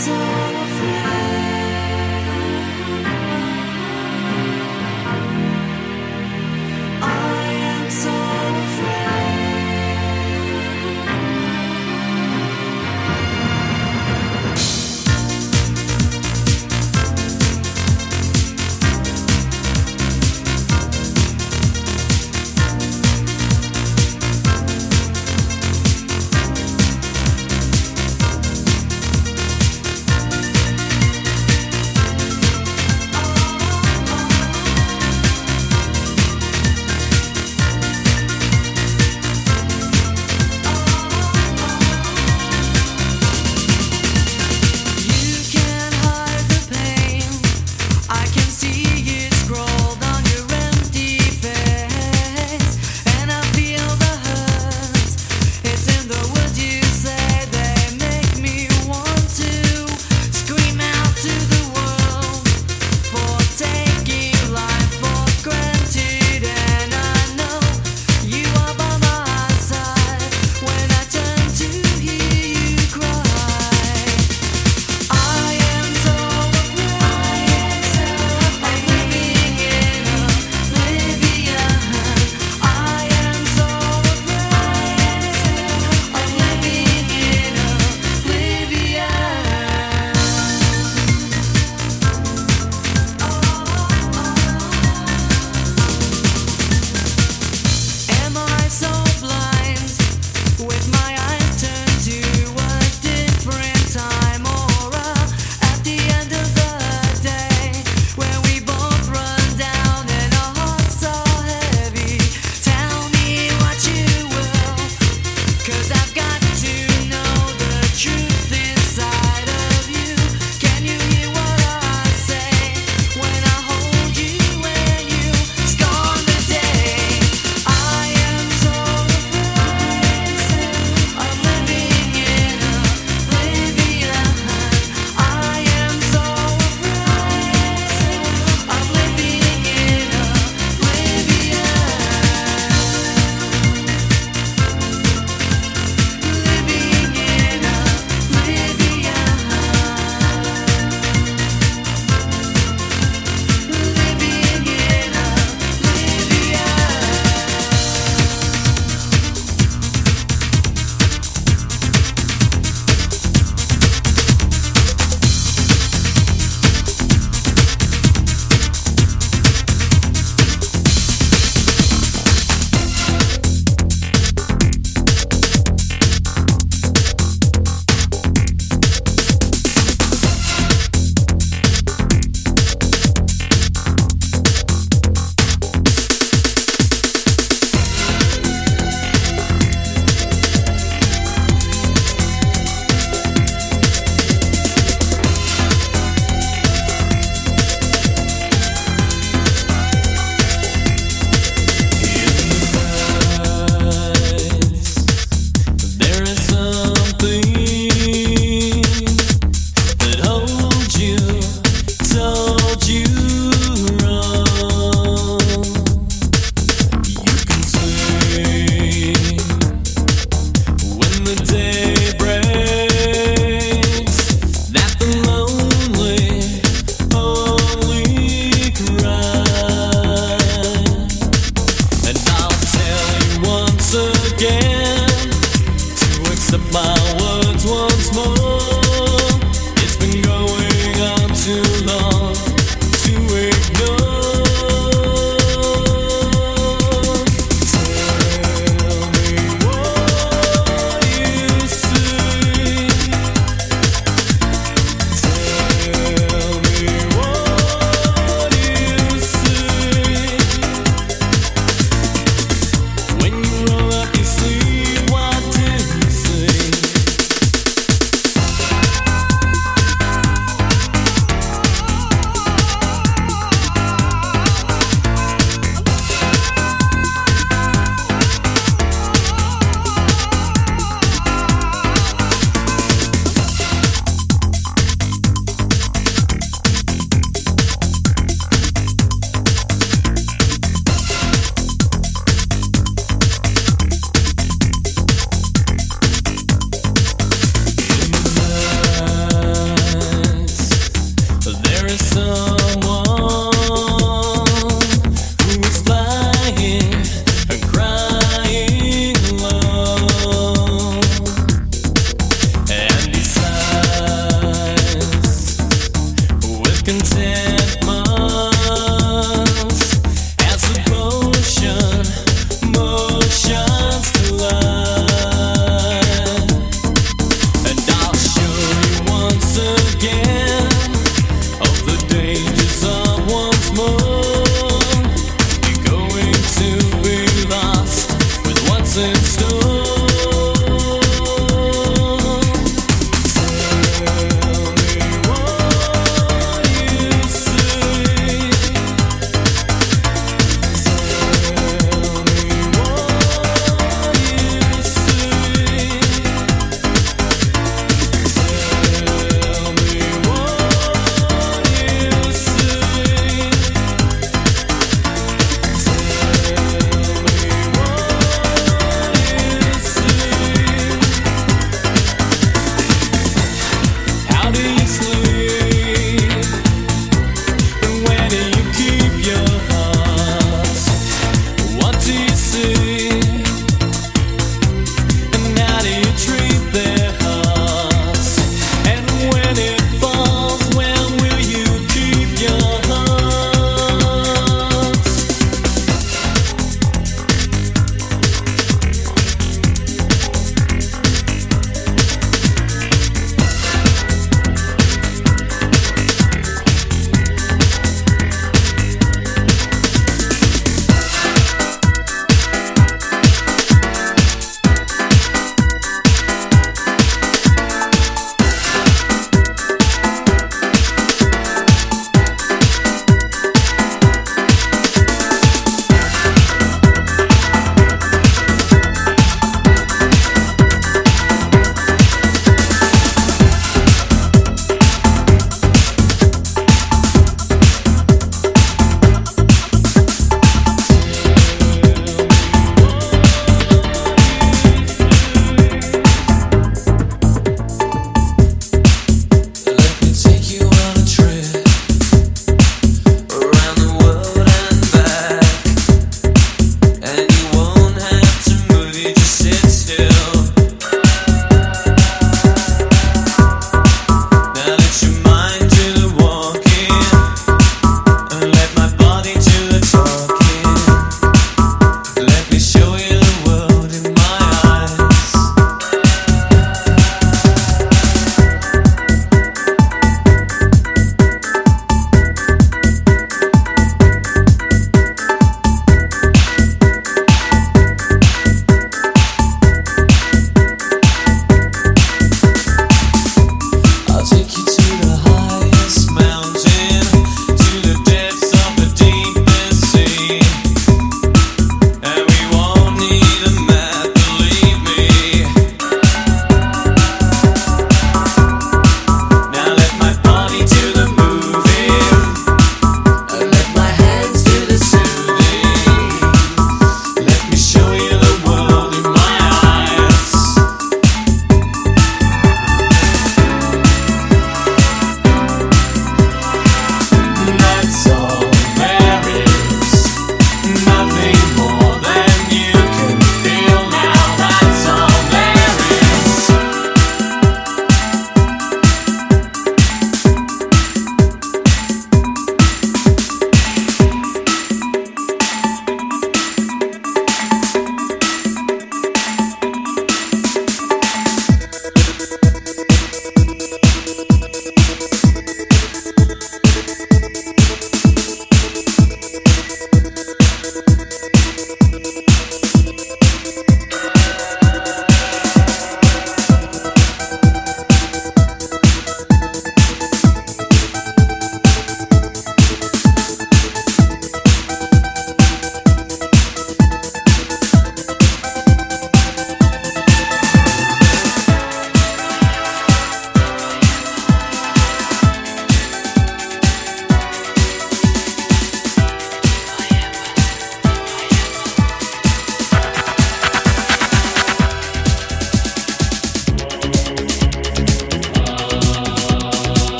inside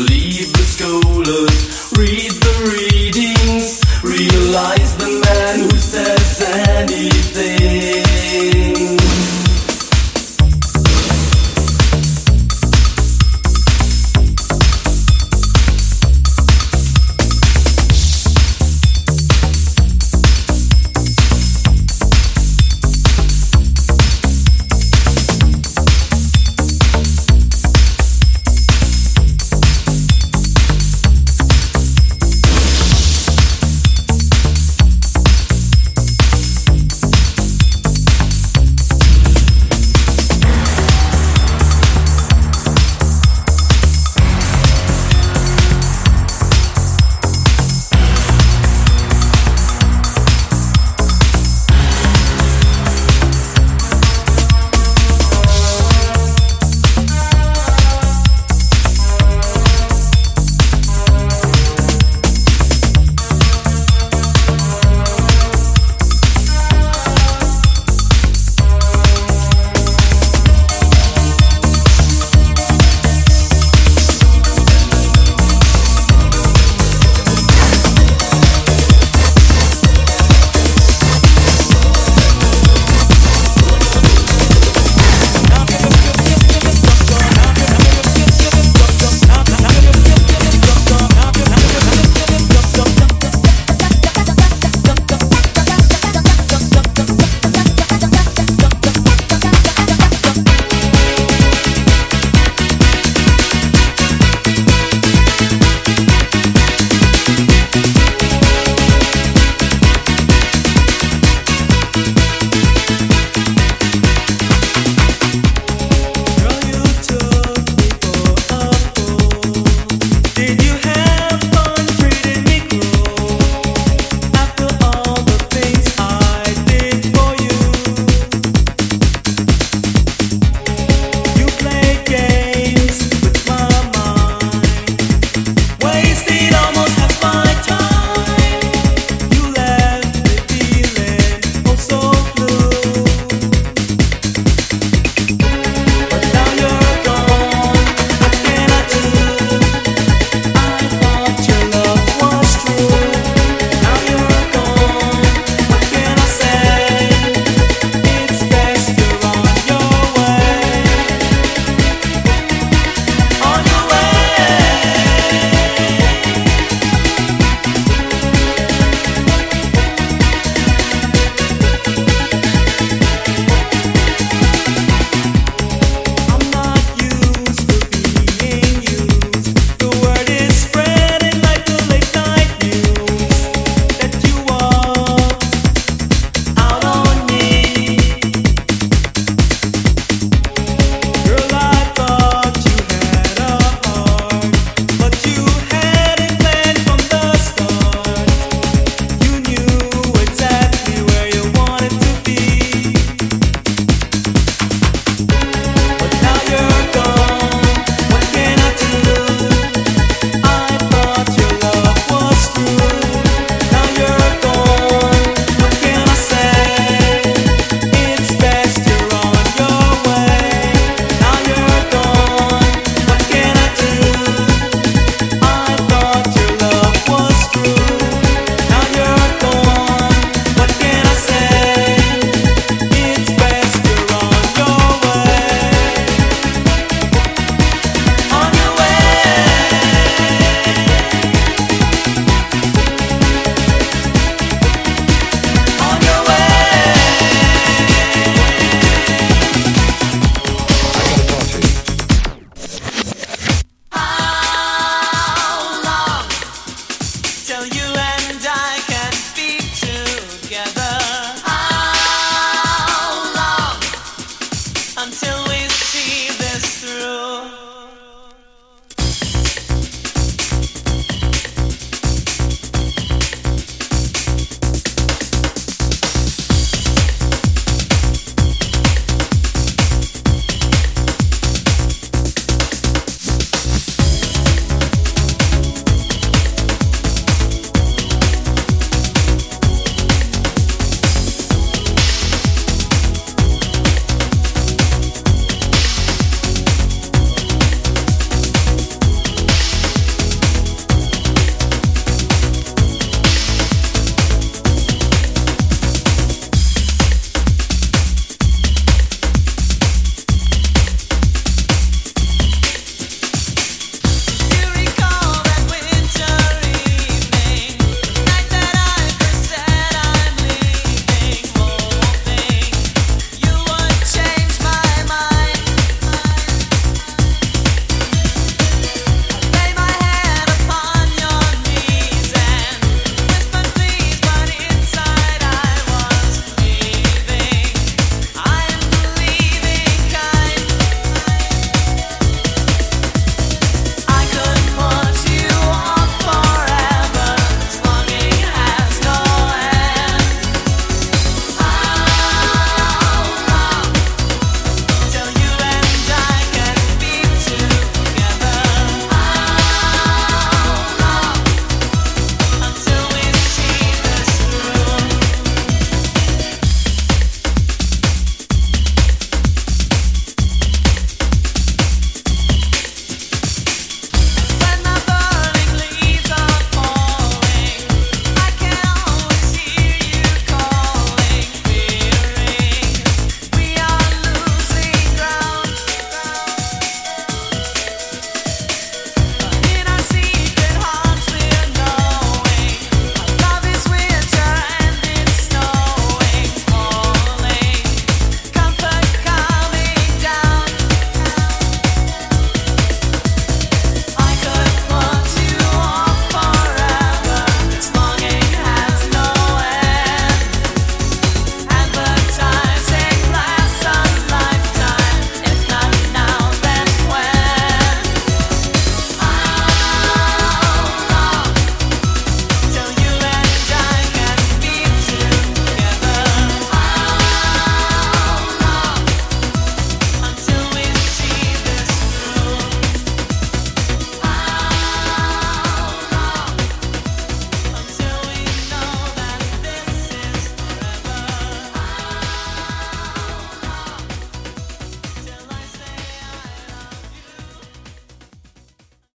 leave the scholars, read the readings, realize.